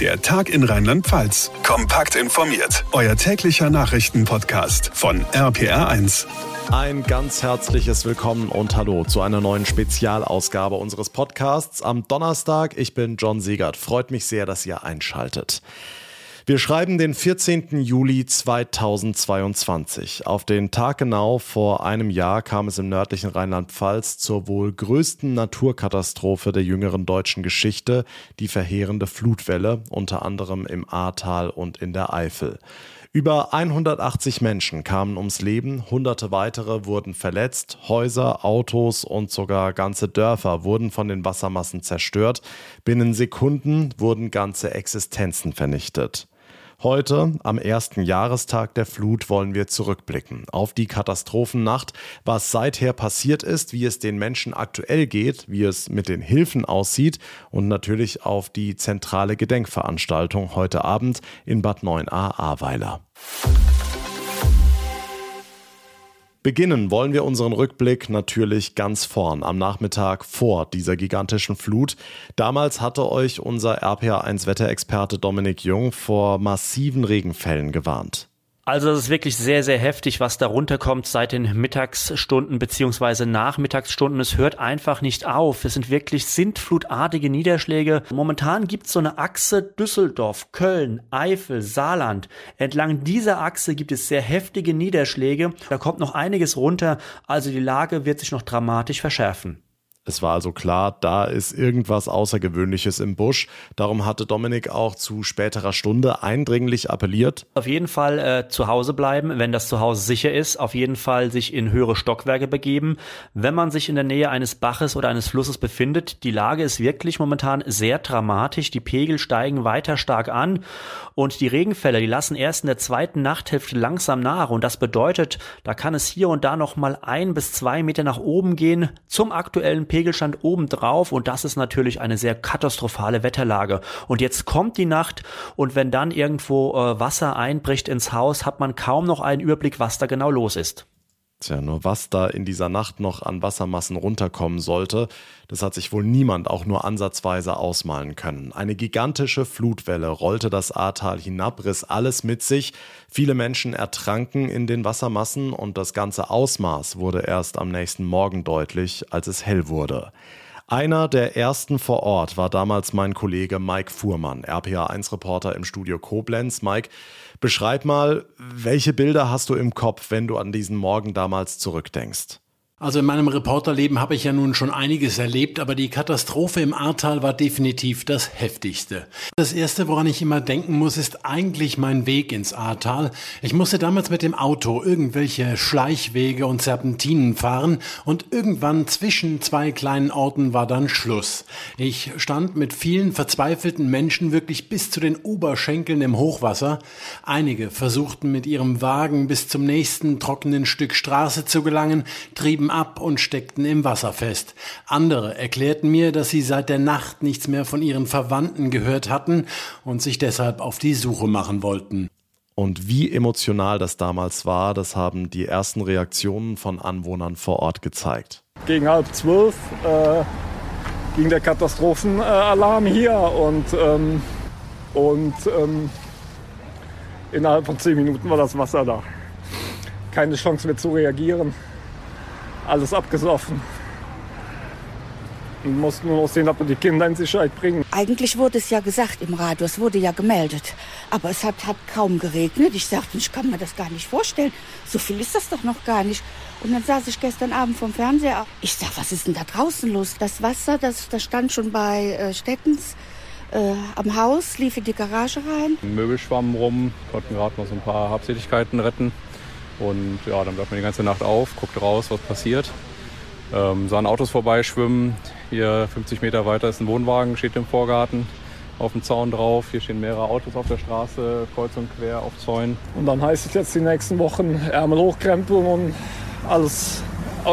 Der Tag in Rheinland-Pfalz. Kompakt informiert. Euer täglicher Nachrichtenpodcast von RPR1. Ein ganz herzliches Willkommen und Hallo zu einer neuen Spezialausgabe unseres Podcasts am Donnerstag. Ich bin John Siegert. Freut mich sehr, dass ihr einschaltet. Wir schreiben den 14. Juli 2022. Auf den Tag genau vor einem Jahr kam es im nördlichen Rheinland-Pfalz zur wohl größten Naturkatastrophe der jüngeren deutschen Geschichte, die verheerende Flutwelle, unter anderem im Ahrtal und in der Eifel. Über 180 Menschen kamen ums Leben, hunderte weitere wurden verletzt, Häuser, Autos und sogar ganze Dörfer wurden von den Wassermassen zerstört, binnen Sekunden wurden ganze Existenzen vernichtet. Heute, am ersten Jahrestag der Flut, wollen wir zurückblicken auf die Katastrophennacht, was seither passiert ist, wie es den Menschen aktuell geht, wie es mit den Hilfen aussieht und natürlich auf die zentrale Gedenkveranstaltung heute Abend in Bad 9a Ahrweiler. Beginnen wollen wir unseren Rückblick natürlich ganz vorn am Nachmittag vor dieser gigantischen Flut. Damals hatte euch unser RPA1 Wetterexperte Dominik Jung vor massiven Regenfällen gewarnt. Also es ist wirklich sehr, sehr heftig, was da runterkommt seit den Mittagsstunden beziehungsweise Nachmittagsstunden. Es hört einfach nicht auf. Es sind wirklich sintflutartige Niederschläge. Momentan gibt es so eine Achse Düsseldorf, Köln, Eifel, Saarland. Entlang dieser Achse gibt es sehr heftige Niederschläge. Da kommt noch einiges runter. Also die Lage wird sich noch dramatisch verschärfen. Es war also klar, da ist irgendwas Außergewöhnliches im Busch. Darum hatte Dominik auch zu späterer Stunde eindringlich appelliert. Auf jeden Fall äh, zu Hause bleiben, wenn das Zuhause sicher ist. Auf jeden Fall sich in höhere Stockwerke begeben. Wenn man sich in der Nähe eines Baches oder eines Flusses befindet, die Lage ist wirklich momentan sehr dramatisch. Die Pegel steigen weiter stark an und die Regenfälle, die lassen erst in der zweiten Nachthälfte langsam nach. Und das bedeutet, da kann es hier und da noch mal ein bis zwei Meter nach oben gehen zum aktuellen Pegelstand obendrauf und das ist natürlich eine sehr katastrophale Wetterlage. Und jetzt kommt die Nacht und wenn dann irgendwo äh, Wasser einbricht ins Haus, hat man kaum noch einen Überblick, was da genau los ist. Tja, nur was da in dieser Nacht noch an Wassermassen runterkommen sollte, das hat sich wohl niemand auch nur ansatzweise ausmalen können. Eine gigantische Flutwelle rollte das Ahrtal hinab, riss alles mit sich. Viele Menschen ertranken in den Wassermassen und das ganze Ausmaß wurde erst am nächsten Morgen deutlich, als es hell wurde. Einer der ersten vor Ort war damals mein Kollege Mike Fuhrmann, RPA1-Reporter im Studio Koblenz. Mike, beschreib mal, welche Bilder hast du im Kopf, wenn du an diesen Morgen damals zurückdenkst? Also in meinem Reporterleben habe ich ja nun schon einiges erlebt, aber die Katastrophe im Ahrtal war definitiv das heftigste. Das erste, woran ich immer denken muss, ist eigentlich mein Weg ins Ahrtal. Ich musste damals mit dem Auto irgendwelche Schleichwege und Serpentinen fahren und irgendwann zwischen zwei kleinen Orten war dann Schluss. Ich stand mit vielen verzweifelten Menschen wirklich bis zu den Oberschenkeln im Hochwasser. Einige versuchten mit ihrem Wagen bis zum nächsten trockenen Stück Straße zu gelangen, trieben blieben ab und steckten im Wasser fest. Andere erklärten mir, dass sie seit der Nacht nichts mehr von ihren Verwandten gehört hatten und sich deshalb auf die Suche machen wollten. Und wie emotional das damals war, das haben die ersten Reaktionen von Anwohnern vor Ort gezeigt. Gegen halb zwölf äh, ging der Katastrophenalarm hier und, ähm, und ähm, innerhalb von zehn Minuten war das Wasser da. Keine Chance mehr zu reagieren alles abgesoffen. Und mussten nur noch sehen, ob wir die Kinder in Sicherheit bringen. Eigentlich wurde es ja gesagt im Radio, es wurde ja gemeldet. Aber es hat, hat kaum geregnet. Ich sagte, ich kann mir das gar nicht vorstellen. So viel ist das doch noch gar nicht. Und dann saß ich gestern Abend vom Fernseher. Ich sag, was ist denn da draußen los? Das Wasser, das, das stand schon bei äh, Stettens. Äh, am Haus, lief in die Garage rein. Möbel schwammen rum, konnten gerade noch so ein paar Habseligkeiten retten. Und ja, dann bleibt man die ganze Nacht auf, guckt raus, was passiert. Ähm, sahen Autos vorbeischwimmen. Hier 50 Meter weiter ist ein Wohnwagen, steht im Vorgarten auf dem Zaun drauf. Hier stehen mehrere Autos auf der Straße, kreuz und quer auf Zäunen. Und dann heißt es jetzt die nächsten Wochen Ärmel hochkrempeln und alles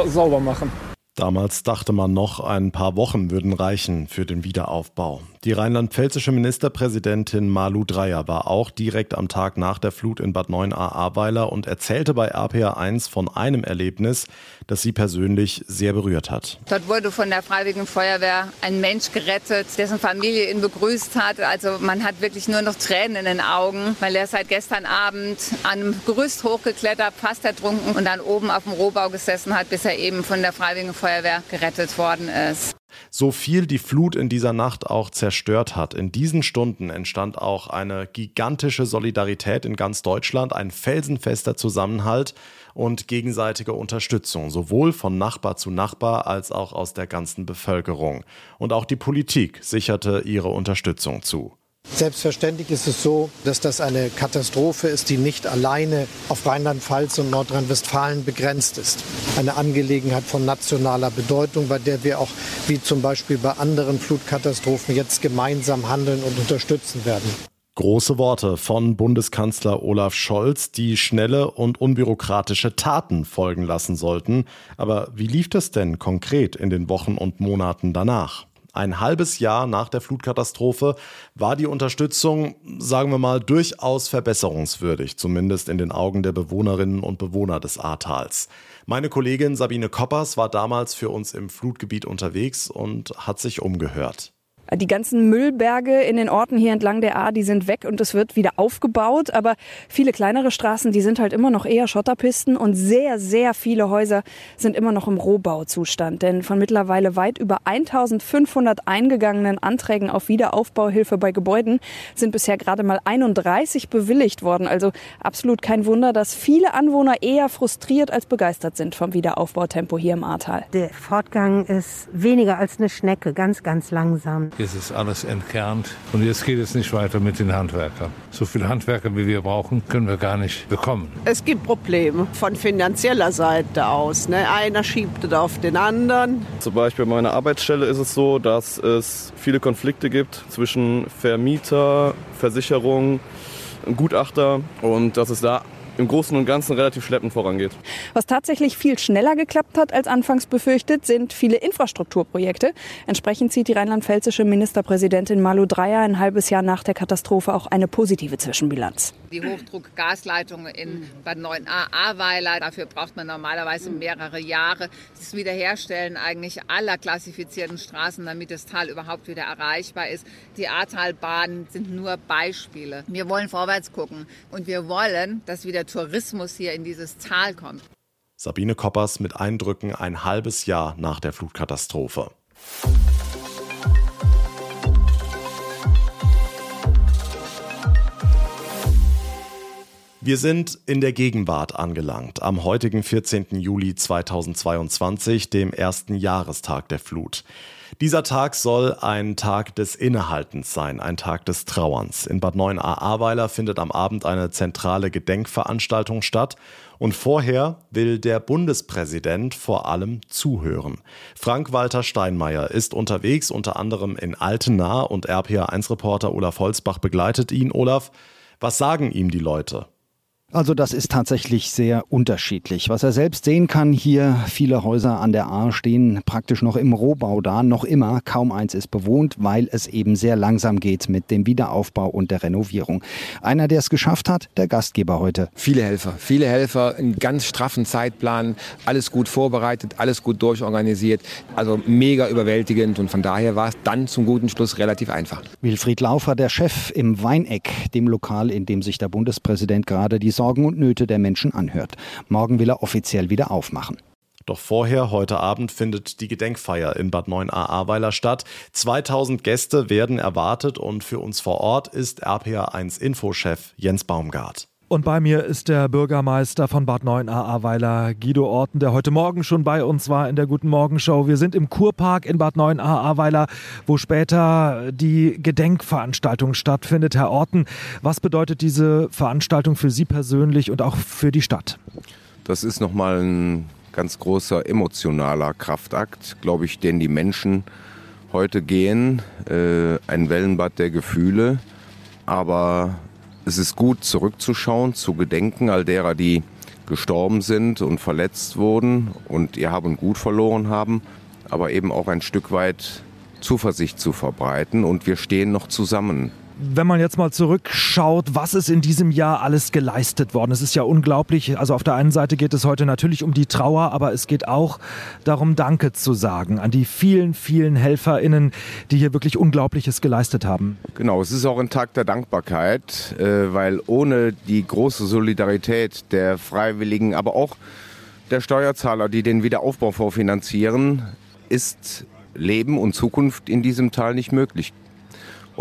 sauber machen. Damals dachte man noch, ein paar Wochen würden reichen für den Wiederaufbau. Die rheinland-pfälzische Ministerpräsidentin Malu Dreyer war auch direkt am Tag nach der Flut in Bad 9a Ahrweiler und erzählte bei RPA1 von einem Erlebnis, das sie persönlich sehr berührt hat. Dort wurde von der Freiwilligen Feuerwehr ein Mensch gerettet, dessen Familie ihn begrüßt hat. Also man hat wirklich nur noch Tränen in den Augen, weil er seit gestern Abend an einem Gerüst hochgeklettert, fast ertrunken und dann oben auf dem Rohbau gesessen hat, bis er eben von der Freiwilligen Feuerwehr gerettet worden ist. So viel die Flut in dieser Nacht auch zerstört hat, in diesen Stunden entstand auch eine gigantische Solidarität in ganz Deutschland, ein felsenfester Zusammenhalt und gegenseitige Unterstützung, sowohl von Nachbar zu Nachbar als auch aus der ganzen Bevölkerung. Und auch die Politik sicherte ihre Unterstützung zu. Selbstverständlich ist es so, dass das eine Katastrophe ist, die nicht alleine auf Rheinland-Pfalz und Nordrhein-Westfalen begrenzt ist. Eine Angelegenheit von nationaler Bedeutung, bei der wir auch, wie zum Beispiel bei anderen Flutkatastrophen, jetzt gemeinsam handeln und unterstützen werden. Große Worte von Bundeskanzler Olaf Scholz, die schnelle und unbürokratische Taten folgen lassen sollten. Aber wie lief das denn konkret in den Wochen und Monaten danach? Ein halbes Jahr nach der Flutkatastrophe war die Unterstützung, sagen wir mal, durchaus verbesserungswürdig, zumindest in den Augen der Bewohnerinnen und Bewohner des Ahrtals. Meine Kollegin Sabine Koppers war damals für uns im Flutgebiet unterwegs und hat sich umgehört. Die ganzen Müllberge in den Orten hier entlang der A, die sind weg und es wird wieder aufgebaut. Aber viele kleinere Straßen, die sind halt immer noch eher Schotterpisten und sehr, sehr viele Häuser sind immer noch im Rohbauzustand. Denn von mittlerweile weit über 1500 eingegangenen Anträgen auf Wiederaufbauhilfe bei Gebäuden sind bisher gerade mal 31 bewilligt worden. Also absolut kein Wunder, dass viele Anwohner eher frustriert als begeistert sind vom Wiederaufbautempo hier im Ahrtal. Der Fortgang ist weniger als eine Schnecke, ganz, ganz langsam. Jetzt ist alles entkernt und jetzt geht es nicht weiter mit den Handwerkern. So viele Handwerker, wie wir brauchen, können wir gar nicht bekommen. Es gibt Probleme von finanzieller Seite aus. Ne? Einer schiebt es auf den anderen. Zum Beispiel bei meiner Arbeitsstelle ist es so, dass es viele Konflikte gibt zwischen Vermieter, Versicherung, Gutachter und dass es da im Großen und Ganzen relativ schleppend vorangeht. Was tatsächlich viel schneller geklappt hat als anfangs befürchtet, sind viele Infrastrukturprojekte. Entsprechend zieht die rheinland-pfälzische Ministerpräsidentin Malu Dreyer ein halbes Jahr nach der Katastrophe auch eine positive Zwischenbilanz. Die Hochdruckgasleitung in Bad 9a Ahrweiler, dafür braucht man normalerweise mehrere Jahre. Das Wiederherstellen eigentlich aller klassifizierten Straßen, damit das Tal überhaupt wieder erreichbar ist. Die Ahrtalbahnen sind nur Beispiele. Wir wollen vorwärts gucken und wir wollen, dass wieder Tourismus hier in dieses Tal kommt. Sabine Koppers mit Eindrücken ein halbes Jahr nach der Flutkatastrophe. Wir sind in der Gegenwart angelangt, am heutigen 14. Juli 2022, dem ersten Jahrestag der Flut. Dieser Tag soll ein Tag des Innehaltens sein, ein Tag des Trauerns. In Bad 9a Ahrweiler findet am Abend eine zentrale Gedenkveranstaltung statt und vorher will der Bundespräsident vor allem zuhören. Frank-Walter Steinmeier ist unterwegs, unter anderem in Altenahr und RPA1-Reporter Olaf Holzbach begleitet ihn. Olaf, was sagen ihm die Leute? Also das ist tatsächlich sehr unterschiedlich. Was er selbst sehen kann, hier viele Häuser an der A stehen praktisch noch im Rohbau da, noch immer. Kaum eins ist bewohnt, weil es eben sehr langsam geht mit dem Wiederaufbau und der Renovierung. Einer, der es geschafft hat, der Gastgeber heute. Viele Helfer, viele Helfer, einen ganz straffen Zeitplan, alles gut vorbereitet, alles gut durchorganisiert. Also mega überwältigend und von daher war es dann zum guten Schluss relativ einfach. Wilfried Laufer, der Chef im Weineck, dem Lokal, in dem sich der Bundespräsident gerade die Sorgen und Nöte der Menschen anhört. Morgen will er offiziell wieder aufmachen. Doch vorher, heute Abend, findet die Gedenkfeier in Bad 9a Ahrweiler statt. 2000 Gäste werden erwartet und für uns vor Ort ist RPA1 Infochef Jens Baumgart. Und bei mir ist der Bürgermeister von Bad 9a Ahrweiler, Guido Orten, der heute Morgen schon bei uns war in der Guten Morgenshow. Wir sind im Kurpark in Bad 9a Ahrweiler, wo später die Gedenkveranstaltung stattfindet. Herr Orten, was bedeutet diese Veranstaltung für Sie persönlich und auch für die Stadt? Das ist nochmal ein ganz großer emotionaler Kraftakt, glaube ich, den die Menschen heute gehen. Äh, ein Wellenbad der Gefühle. Aber es ist gut zurückzuschauen, zu gedenken all derer, die gestorben sind und verletzt wurden und ihr Hab und Gut verloren haben, aber eben auch ein Stück weit Zuversicht zu verbreiten. Und wir stehen noch zusammen wenn man jetzt mal zurückschaut, was ist in diesem Jahr alles geleistet worden? Es ist ja unglaublich. Also auf der einen Seite geht es heute natürlich um die Trauer, aber es geht auch darum, Danke zu sagen an die vielen, vielen HelferInnen, die hier wirklich Unglaubliches geleistet haben. Genau, es ist auch ein Tag der Dankbarkeit, äh, weil ohne die große Solidarität der Freiwilligen, aber auch der Steuerzahler, die den Wiederaufbau vorfinanzieren, ist Leben und Zukunft in diesem Tal nicht möglich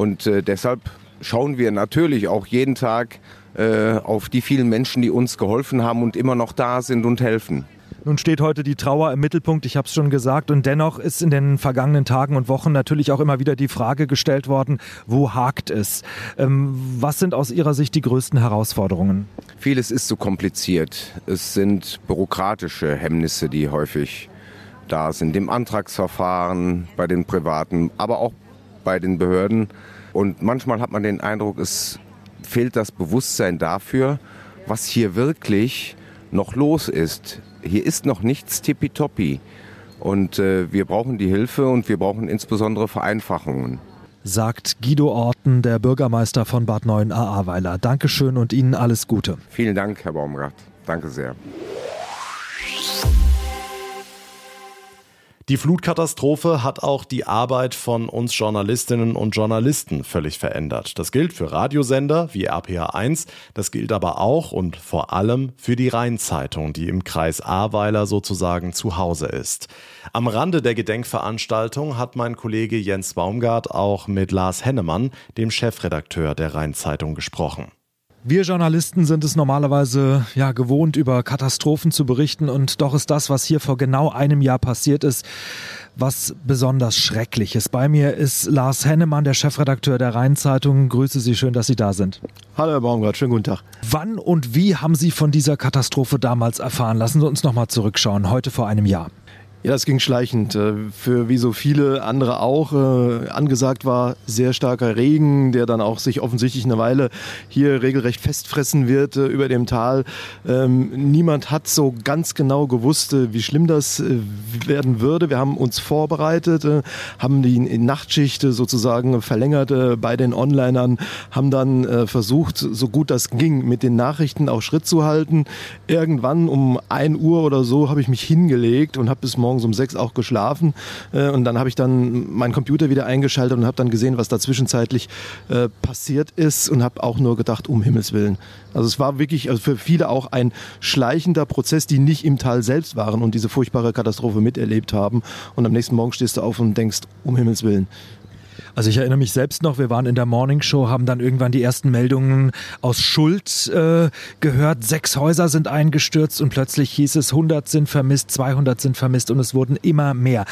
und äh, deshalb schauen wir natürlich auch jeden Tag äh, auf die vielen Menschen, die uns geholfen haben und immer noch da sind und helfen. Nun steht heute die Trauer im Mittelpunkt, ich habe es schon gesagt, und dennoch ist in den vergangenen Tagen und Wochen natürlich auch immer wieder die Frage gestellt worden, wo hakt es? Ähm, was sind aus Ihrer Sicht die größten Herausforderungen? Vieles ist so kompliziert. Es sind bürokratische Hemmnisse, die häufig da sind, im Antragsverfahren bei den Privaten, aber auch bei den Behörden. Und manchmal hat man den Eindruck, es fehlt das Bewusstsein dafür, was hier wirklich noch los ist. Hier ist noch nichts tippitoppi. Und äh, wir brauchen die Hilfe und wir brauchen insbesondere Vereinfachungen. Sagt Guido Orten, der Bürgermeister von Bad 9 Ahrweiler. Dankeschön und Ihnen alles Gute. Vielen Dank, Herr Baumgart. Danke sehr. Die Flutkatastrophe hat auch die Arbeit von uns Journalistinnen und Journalisten völlig verändert. Das gilt für Radiosender wie RPA1, das gilt aber auch und vor allem für die Rheinzeitung, die im Kreis Ahrweiler sozusagen zu Hause ist. Am Rande der Gedenkveranstaltung hat mein Kollege Jens Baumgart auch mit Lars Hennemann, dem Chefredakteur der Rheinzeitung, gesprochen. Wir Journalisten sind es normalerweise ja gewohnt, über Katastrophen zu berichten und doch ist das, was hier vor genau einem Jahr passiert ist, was besonders Schreckliches. Bei mir ist Lars Hennemann, der Chefredakteur der Rheinzeitung. Grüße Sie, schön, dass Sie da sind. Hallo Herr Baumgart, schönen guten Tag. Wann und wie haben Sie von dieser Katastrophe damals erfahren? Lassen Sie uns noch mal zurückschauen, heute vor einem Jahr. Ja, das ging schleichend. Äh, für wie so viele andere auch. Äh, angesagt war sehr starker Regen, der dann auch sich offensichtlich eine Weile hier regelrecht festfressen wird äh, über dem Tal. Ähm, niemand hat so ganz genau gewusst, wie schlimm das werden würde. Wir haben uns vorbereitet, haben die Nachtschicht sozusagen verlängert bei den Onlinern, haben dann versucht, so gut das ging, mit den Nachrichten auch Schritt zu halten. Irgendwann um ein Uhr oder so habe ich mich hingelegt und habe bis morgen morgens um sechs auch geschlafen äh, und dann habe ich dann meinen Computer wieder eingeschaltet und habe dann gesehen, was da zwischenzeitlich äh, passiert ist und habe auch nur gedacht, um Himmels Willen. Also es war wirklich also für viele auch ein schleichender Prozess, die nicht im Tal selbst waren und diese furchtbare Katastrophe miterlebt haben. Und am nächsten Morgen stehst du auf und denkst, um Himmels Willen. Also ich erinnere mich selbst noch, wir waren in der Morning Show, haben dann irgendwann die ersten Meldungen aus Schuld äh, gehört. Sechs Häuser sind eingestürzt und plötzlich hieß es, 100 sind vermisst, 200 sind vermisst und es wurden immer mehr.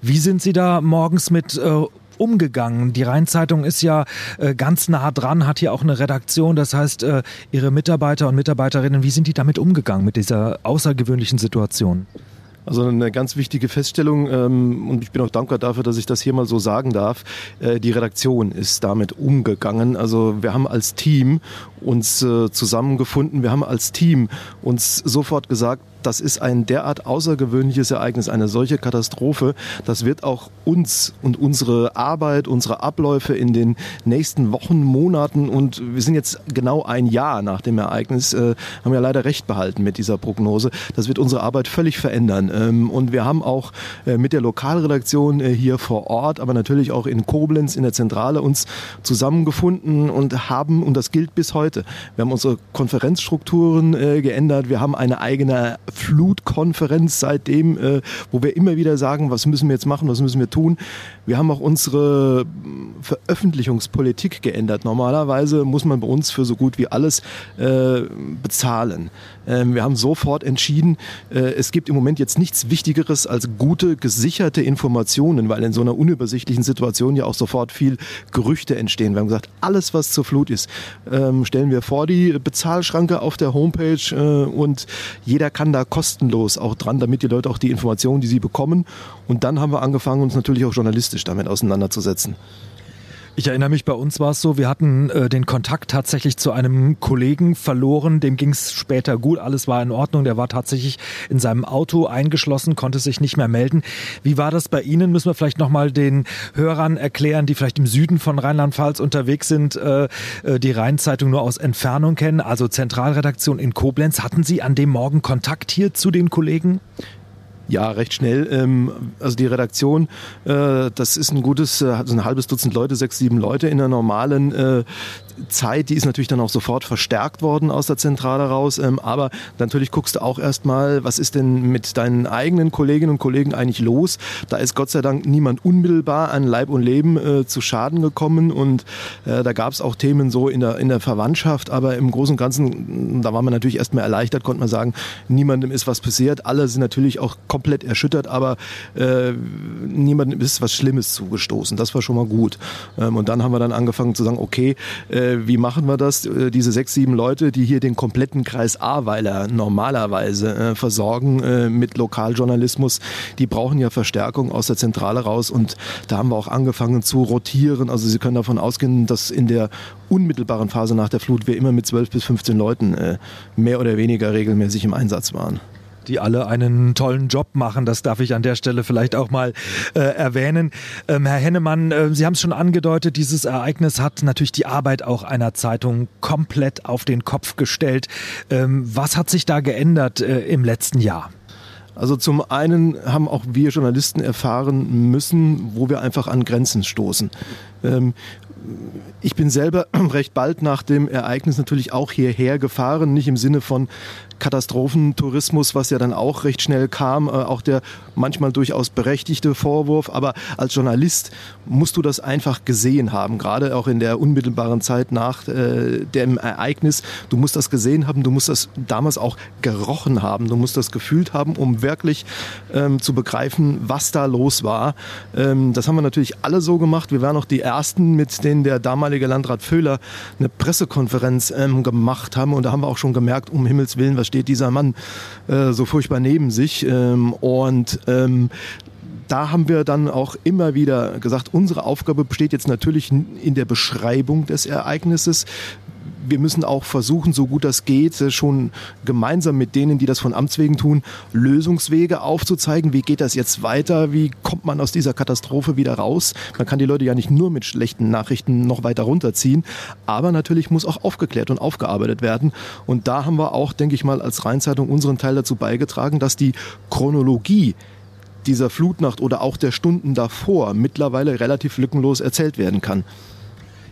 Wie sind Sie da morgens mit äh, umgegangen? Die Rheinzeitung ist ja äh, ganz nah dran, hat hier auch eine Redaktion. Das heißt, äh, Ihre Mitarbeiter und Mitarbeiterinnen, wie sind die damit umgegangen mit dieser außergewöhnlichen Situation? Also eine ganz wichtige Feststellung ähm, und ich bin auch dankbar dafür, dass ich das hier mal so sagen darf. Äh, die Redaktion ist damit umgegangen. Also wir haben als Team uns äh, zusammengefunden. Wir haben als Team uns sofort gesagt, das ist ein derart außergewöhnliches Ereignis, eine solche Katastrophe. Das wird auch uns und unsere Arbeit, unsere Abläufe in den nächsten Wochen, Monaten und wir sind jetzt genau ein Jahr nach dem Ereignis, äh, haben ja leider recht behalten mit dieser Prognose. Das wird unsere Arbeit völlig verändern. Ähm, und wir haben auch äh, mit der Lokalredaktion äh, hier vor Ort, aber natürlich auch in Koblenz in der Zentrale uns zusammengefunden und haben, und das gilt bis heute, wir haben unsere Konferenzstrukturen äh, geändert, wir haben eine eigene Flutkonferenz seitdem, äh, wo wir immer wieder sagen, was müssen wir jetzt machen, was müssen wir tun. Wir haben auch unsere Veröffentlichungspolitik geändert. Normalerweise muss man bei uns für so gut wie alles äh, bezahlen. Ähm, wir haben sofort entschieden, äh, es gibt im Moment jetzt nichts Wichtigeres als gute, gesicherte Informationen, weil in so einer unübersichtlichen Situation ja auch sofort viel Gerüchte entstehen. Wir haben gesagt, alles, was zur Flut ist, ähm, stellen wir vor die Bezahlschranke auf der Homepage äh, und jeder kann da kostenlos auch dran, damit die Leute auch die Informationen, die sie bekommen. Und dann haben wir angefangen, uns natürlich auch journalistisch damit auseinanderzusetzen. Ich erinnere mich, bei uns war es so, wir hatten äh, den Kontakt tatsächlich zu einem Kollegen verloren, dem ging es später gut, alles war in Ordnung, der war tatsächlich in seinem Auto eingeschlossen, konnte sich nicht mehr melden. Wie war das bei Ihnen? Müssen wir vielleicht nochmal den Hörern erklären, die vielleicht im Süden von Rheinland-Pfalz unterwegs sind, äh, äh, die Rheinzeitung nur aus Entfernung kennen, also Zentralredaktion in Koblenz. Hatten Sie an dem Morgen Kontakt hier zu den Kollegen? Ja, recht schnell. Ähm, also die Redaktion, äh, das ist ein gutes, äh, so ein halbes Dutzend Leute, sechs, sieben Leute in der normalen äh, Zeit, die ist natürlich dann auch sofort verstärkt worden aus der Zentrale raus. Ähm, aber natürlich guckst du auch erstmal, was ist denn mit deinen eigenen Kolleginnen und Kollegen eigentlich los? Da ist Gott sei Dank niemand unmittelbar an Leib und Leben äh, zu Schaden gekommen. Und äh, da gab es auch Themen so in der, in der Verwandtschaft. Aber im Großen und Ganzen, da war man natürlich erstmal erleichtert, konnte man sagen, niemandem ist was passiert. Alle sind natürlich auch komplett erschüttert, aber äh, niemandem ist was Schlimmes zugestoßen. Das war schon mal gut. Ähm, und dann haben wir dann angefangen zu sagen, okay, äh, äh, wie machen wir das? Äh, diese sechs, sieben Leute, die hier den kompletten Kreis Ahrweiler normalerweise äh, versorgen äh, mit Lokaljournalismus, die brauchen ja Verstärkung aus der Zentrale raus und da haben wir auch angefangen zu rotieren. Also Sie können davon ausgehen, dass in der unmittelbaren Phase nach der Flut wir immer mit zwölf bis 15 Leuten äh, mehr oder weniger regelmäßig im Einsatz waren die alle einen tollen Job machen. Das darf ich an der Stelle vielleicht auch mal äh, erwähnen. Ähm, Herr Hennemann, äh, Sie haben es schon angedeutet, dieses Ereignis hat natürlich die Arbeit auch einer Zeitung komplett auf den Kopf gestellt. Ähm, was hat sich da geändert äh, im letzten Jahr? Also zum einen haben auch wir Journalisten erfahren müssen, wo wir einfach an Grenzen stoßen. Ähm, ich bin selber recht bald nach dem Ereignis natürlich auch hierher gefahren, nicht im Sinne von Katastrophentourismus, was ja dann auch recht schnell kam, äh, auch der manchmal durchaus berechtigte Vorwurf. Aber als Journalist musst du das einfach gesehen haben, gerade auch in der unmittelbaren Zeit nach äh, dem Ereignis. Du musst das gesehen haben, du musst das damals auch gerochen haben, du musst das gefühlt haben, um wirklich ähm, zu begreifen, was da los war. Ähm, das haben wir natürlich alle so gemacht. Wir waren auch die Ersten, mit denen der damalige Landrat Föhler eine Pressekonferenz ähm, gemacht haben. Und da haben wir auch schon gemerkt, um Himmels Willen, was steht dieser Mann äh, so furchtbar neben sich. Ähm, und ähm, da haben wir dann auch immer wieder gesagt, unsere Aufgabe besteht jetzt natürlich in der Beschreibung des Ereignisses wir müssen auch versuchen, so gut das geht, äh, schon gemeinsam mit denen, die das von Amts wegen tun, Lösungswege aufzuzeigen. Wie geht das jetzt weiter? Wie kommt man aus dieser Katastrophe wieder raus? Man kann die Leute ja nicht nur mit schlechten Nachrichten noch weiter runterziehen, aber natürlich muss auch aufgeklärt und aufgearbeitet werden. Und da haben wir auch, denke ich mal, als Rheinzeitung unseren Teil dazu beigetragen, dass die Chronologie dieser Flutnacht oder auch der Stunden davor mittlerweile relativ lückenlos erzählt werden kann.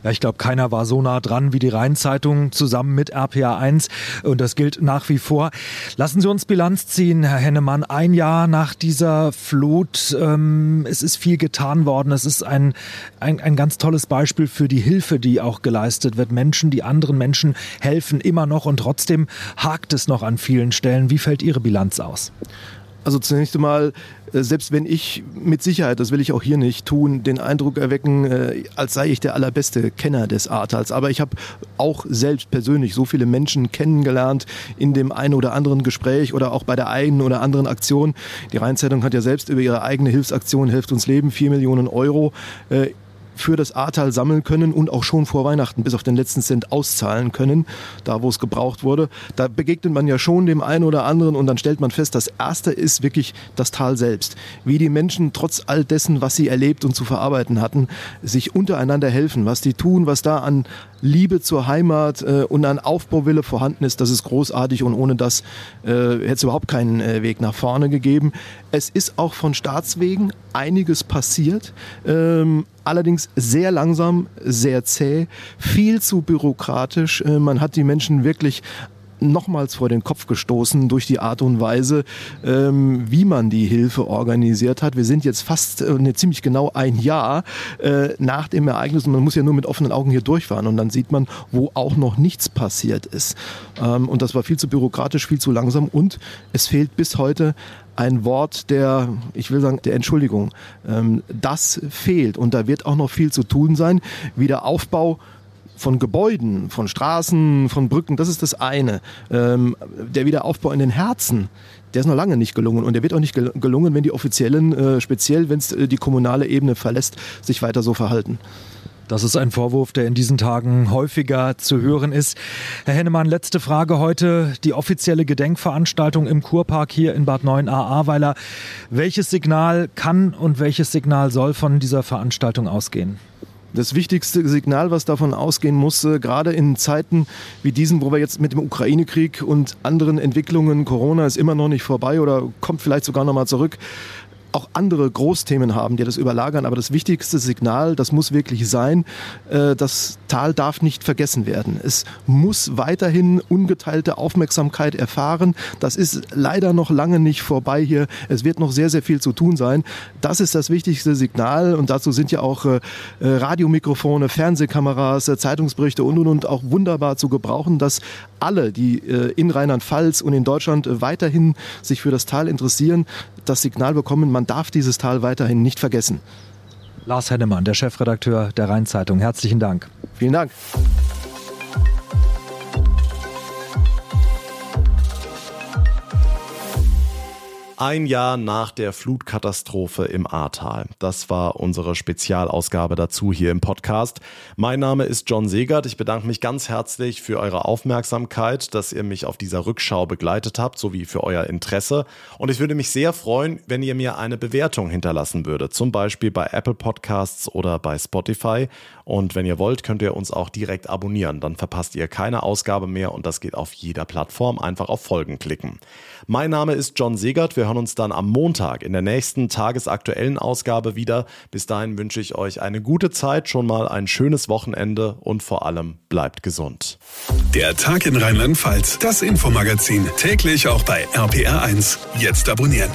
Ja, ich glaube, keiner war so nah dran wie die Rheinzeitung zusammen mit RPA 1 und das gilt nach wie vor. Lassen Sie uns Bilanz ziehen, Herr Hennemann. Ein Jahr nach dieser Flut, ähm, es ist viel getan worden. Es ist ein, ein, ein ganz tolles Beispiel für die Hilfe, die auch geleistet wird. Menschen, die anderen Menschen helfen immer noch und trotzdem hakt es noch an vielen Stellen. Wie fällt Ihre Bilanz aus? Also zunächst einmal, äh, selbst wenn ich mit Sicherheit, das will ich auch hier nicht tun, den Eindruck erwecken, äh, als sei ich der allerbeste Kenner des Ahrtals. Aber ich habe auch selbst persönlich so viele Menschen kennengelernt in dem einen oder anderen Gespräch oder auch bei der einen oder anderen Aktion. Die Rheinzeitung hat ja selbst über ihre eigene Hilfsaktion Helft uns Leben, vier Millionen Euro äh, für das Ahrtal sammeln können und auch schon vor Weihnachten bis auf den letzten Cent auszahlen können, da wo es gebraucht wurde. Da begegnet man ja schon dem einen oder anderen und dann stellt man fest, das Erste ist wirklich das Tal selbst. Wie die Menschen trotz all dessen, was sie erlebt und zu verarbeiten hatten, sich untereinander helfen, was die tun, was da an Liebe zur Heimat äh, und an Aufbauwille vorhanden ist, das ist großartig und ohne das äh, hätte es überhaupt keinen äh, Weg nach vorne gegeben. Es ist auch von Staatswegen einiges passiert, ähm, allerdings sehr langsam, sehr zäh, viel zu bürokratisch. Äh, man hat die Menschen wirklich nochmals vor den Kopf gestoßen durch die Art und Weise, ähm, wie man die Hilfe organisiert hat. Wir sind jetzt fast äh, ne, ziemlich genau ein Jahr äh, nach dem Ereignis und man muss ja nur mit offenen Augen hier durchfahren und dann sieht man, wo auch noch nichts passiert ist. Ähm, und das war viel zu bürokratisch, viel zu langsam und es fehlt bis heute ein Wort der, ich will sagen, der Entschuldigung. Ähm, das fehlt und da wird auch noch viel zu tun sein. Wiederaufbau von Gebäuden, von Straßen, von Brücken, das ist das eine. Ähm, der Wiederaufbau in den Herzen, der ist noch lange nicht gelungen und der wird auch nicht gelungen, wenn die Offiziellen, äh, speziell wenn es äh, die kommunale Ebene verlässt, sich weiter so verhalten. Das ist ein Vorwurf, der in diesen Tagen häufiger zu hören ist. Herr Hennemann, letzte Frage heute. Die offizielle Gedenkveranstaltung im Kurpark hier in Bad 9a Ahrweiler. Welches Signal kann und welches Signal soll von dieser Veranstaltung ausgehen? Das wichtigste Signal, was davon ausgehen muss, äh, gerade in Zeiten wie diesen, wo wir jetzt mit dem Ukraine-Krieg und anderen Entwicklungen, Corona ist immer noch nicht vorbei oder kommt vielleicht sogar noch mal zurück, auch andere Großthemen haben, die das überlagern. Aber das wichtigste Signal, das muss wirklich sein, äh, das Tal darf nicht vergessen werden. Es muss weiterhin ungeteilte Aufmerksamkeit erfahren. Das ist leider noch lange nicht vorbei hier. Es wird noch sehr, sehr viel zu tun sein. Das ist das wichtigste Signal und dazu sind ja auch äh, Radiomikrofone, Fernsehkameras, äh, Zeitungsberichte und und und auch wunderbar zu gebrauchen, dass alle, die in Rheinland-Pfalz und in Deutschland weiterhin sich für das Tal interessieren, das Signal bekommen, man man darf dieses Tal weiterhin nicht vergessen. Lars Hennemann, der Chefredakteur der Rheinzeitung. Herzlichen Dank. Vielen Dank. Ein Jahr nach der Flutkatastrophe im Ahrtal. Das war unsere Spezialausgabe dazu hier im Podcast. Mein Name ist John Segert. Ich bedanke mich ganz herzlich für eure Aufmerksamkeit, dass ihr mich auf dieser Rückschau begleitet habt, sowie für euer Interesse. Und ich würde mich sehr freuen, wenn ihr mir eine Bewertung hinterlassen würdet, zum Beispiel bei Apple Podcasts oder bei Spotify. Und wenn ihr wollt, könnt ihr uns auch direkt abonnieren. Dann verpasst ihr keine Ausgabe mehr und das geht auf jeder Plattform. Einfach auf Folgen klicken. Mein Name ist John Segert. Wir hören uns dann am Montag in der nächsten tagesaktuellen Ausgabe wieder. Bis dahin wünsche ich euch eine gute Zeit, schon mal ein schönes Wochenende und vor allem bleibt gesund. Der Tag in Rheinland-Pfalz, das Infomagazin, täglich auch bei RPR1. Jetzt abonnieren.